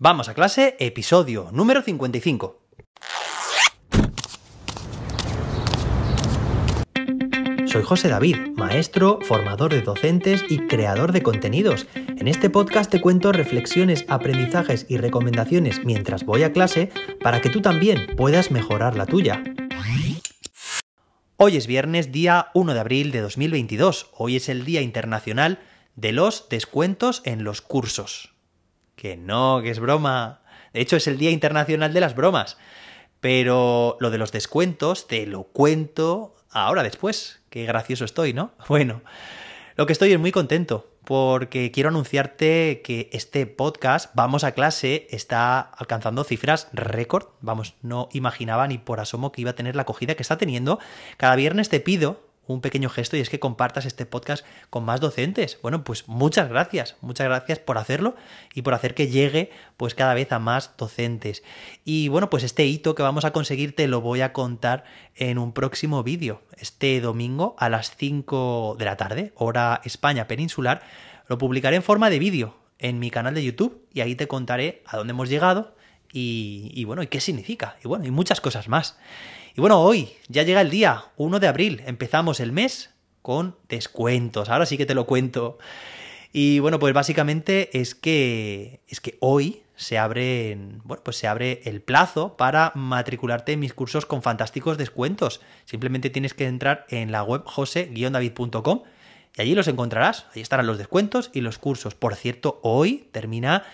Vamos a clase, episodio número 55. Soy José David, maestro, formador de docentes y creador de contenidos. En este podcast te cuento reflexiones, aprendizajes y recomendaciones mientras voy a clase para que tú también puedas mejorar la tuya. Hoy es viernes, día 1 de abril de 2022. Hoy es el Día Internacional de los Descuentos en los Cursos. Que no, que es broma. De hecho, es el Día Internacional de las Bromas. Pero lo de los descuentos te lo cuento ahora después. Qué gracioso estoy, ¿no? Bueno, lo que estoy es muy contento porque quiero anunciarte que este podcast, Vamos a clase, está alcanzando cifras récord. Vamos, no imaginaba ni por asomo que iba a tener la acogida que está teniendo. Cada viernes te pido un pequeño gesto y es que compartas este podcast con más docentes. Bueno, pues muchas gracias, muchas gracias por hacerlo y por hacer que llegue pues cada vez a más docentes. Y bueno, pues este hito que vamos a conseguir te lo voy a contar en un próximo vídeo. Este domingo a las 5 de la tarde, hora España peninsular, lo publicaré en forma de vídeo en mi canal de YouTube y ahí te contaré a dónde hemos llegado y, y bueno, y qué significa. Y bueno, y muchas cosas más. Y bueno, hoy ya llega el día 1 de abril, empezamos el mes con descuentos. Ahora sí que te lo cuento. Y bueno, pues básicamente es que es que hoy se abre, bueno, pues se abre el plazo para matricularte en mis cursos con fantásticos descuentos. Simplemente tienes que entrar en la web jose-david.com y allí los encontrarás. Ahí estarán los descuentos y los cursos. Por cierto, hoy termina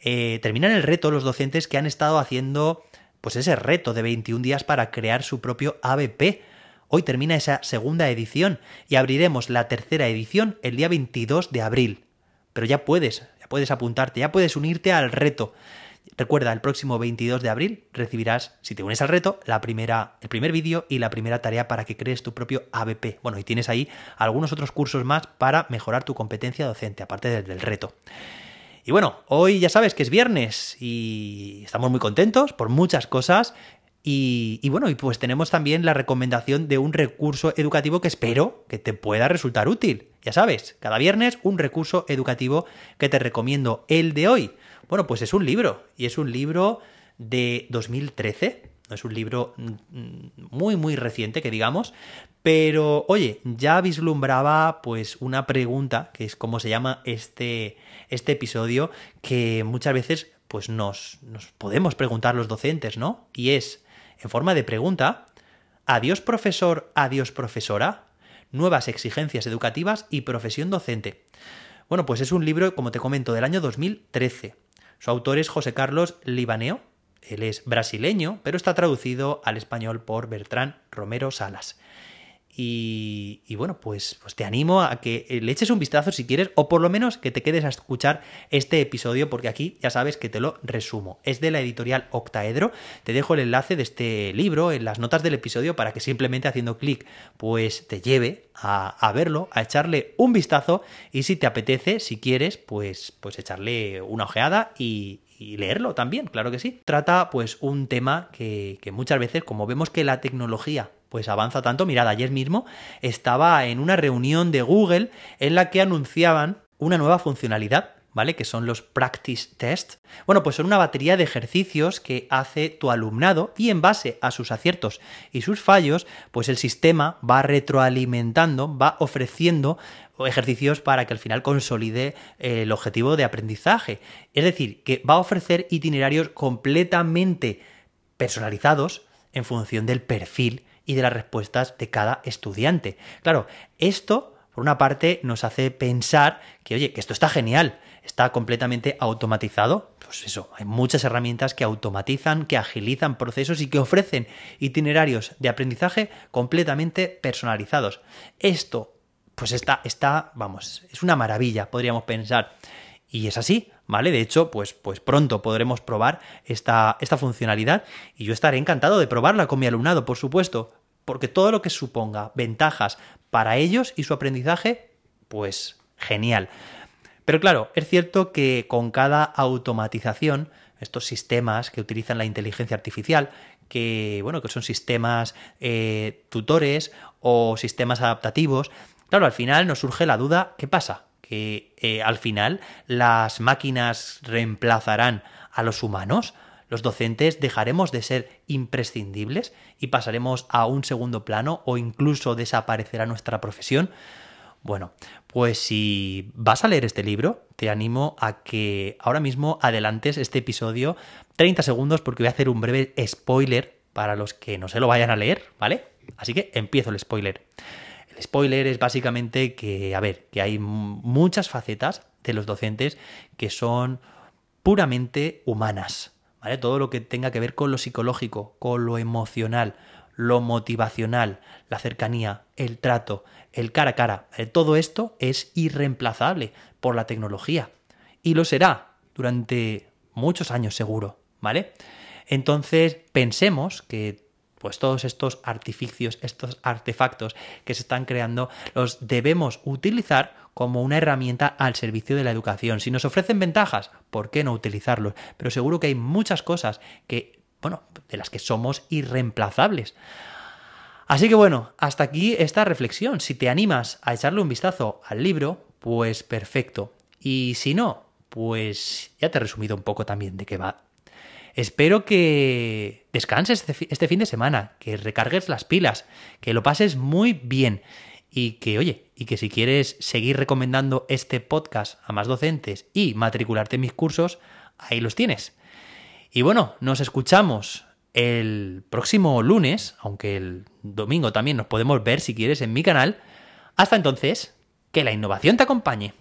eh, terminan el reto los docentes que han estado haciendo pues ese reto de 21 días para crear su propio ABP. Hoy termina esa segunda edición y abriremos la tercera edición el día 22 de abril. Pero ya puedes, ya puedes apuntarte, ya puedes unirte al reto. Recuerda, el próximo 22 de abril recibirás, si te unes al reto, la primera, el primer vídeo y la primera tarea para que crees tu propio ABP. Bueno, y tienes ahí algunos otros cursos más para mejorar tu competencia docente, aparte del reto. Y bueno, hoy ya sabes que es viernes y estamos muy contentos por muchas cosas. Y, bueno, y pues tenemos también la recomendación de un recurso educativo que espero que te pueda resultar útil. Ya sabes, cada viernes un recurso educativo que te recomiendo. El de hoy, bueno, pues es un libro. Y es un libro de 2013. Es un libro mm, muy, muy reciente, que digamos, pero, oye, ya vislumbraba pues una pregunta, que es como se llama este, este episodio, que muchas veces pues nos, nos podemos preguntar los docentes, ¿no? Y es, en forma de pregunta, adiós profesor, adiós profesora, nuevas exigencias educativas y profesión docente. Bueno, pues es un libro, como te comento, del año 2013. Su autor es José Carlos Libaneo, él es brasileño, pero está traducido al español por Bertrán Romero Salas. Y, bueno, pues, pues te animo a que le eches un vistazo si quieres, o por lo menos que te quedes a escuchar este episodio, porque aquí ya sabes que te lo resumo. Es de la editorial Octaedro. Te dejo el enlace de este libro en las notas del episodio para que simplemente haciendo clic, pues te lleve a, verlo, a echarle un vistazo. Y si te apetece, si quieres, pues, pues echarle una ojeada y, y leerlo también, claro que sí. Trata pues un tema que, que, muchas veces, como vemos que la tecnología pues avanza tanto. Mirad, ayer mismo estaba en una reunión de Google en la que anunciaban una nueva funcionalidad, ¿vale? Que son los practice test. Bueno, pues son una batería de ejercicios que hace tu alumnado y en base a sus aciertos y sus fallos, pues el sistema va retroalimentando, va ofreciendo ejercicios para que al final consolide el objetivo de aprendizaje. Es decir, que va a ofrecer itinerarios completamente personalizados en función del perfil y de las respuestas de cada estudiante. Claro, esto, por una parte, nos hace pensar que, oye, que esto está genial, está completamente automatizado. Pues eso, hay muchas herramientas que automatizan, que agilizan procesos y que ofrecen itinerarios de aprendizaje completamente personalizados. Esto, pues está, está, vamos, es una maravilla, podríamos pensar. Y es así, ¿vale? De hecho, pues, pues pronto podremos probar esta, esta funcionalidad y yo estaré encantado de probarla con mi alumnado, por supuesto, porque todo lo que suponga ventajas para ellos y su aprendizaje, pues genial. Pero claro, es cierto que con cada automatización, estos sistemas que utilizan la inteligencia artificial, que bueno, que son sistemas eh, tutores o sistemas adaptativos, claro, al final nos surge la duda, ¿qué pasa? que eh, al final las máquinas reemplazarán a los humanos? ¿Los docentes dejaremos de ser imprescindibles y pasaremos a un segundo plano o incluso desaparecerá nuestra profesión? Bueno, pues si vas a leer este libro, te animo a que ahora mismo adelantes este episodio 30 segundos porque voy a hacer un breve spoiler para los que no se lo vayan a leer, ¿vale? Así que empiezo el spoiler. El spoiler es básicamente que, a ver, que hay muchas facetas de los docentes que son puramente humanas. Todo lo que tenga que ver con lo psicológico, con lo emocional, lo motivacional, la cercanía, el trato, el cara a cara, todo esto es irreemplazable por la tecnología. Y lo será durante muchos años seguro, ¿vale? Entonces pensemos que pues todos estos artificios, estos artefactos que se están creando, los debemos utilizar como una herramienta al servicio de la educación. Si nos ofrecen ventajas, ¿por qué no utilizarlos? Pero seguro que hay muchas cosas que, bueno, de las que somos irreemplazables. Así que bueno, hasta aquí esta reflexión. Si te animas a echarle un vistazo al libro, pues perfecto. Y si no, pues ya te he resumido un poco también de qué va Espero que descanses este, este fin de semana, que recargues las pilas, que lo pases muy bien y que, oye, y que si quieres seguir recomendando este podcast a más docentes y matricularte en mis cursos, ahí los tienes. Y bueno, nos escuchamos el próximo lunes, aunque el domingo también nos podemos ver si quieres en mi canal. Hasta entonces, que la innovación te acompañe.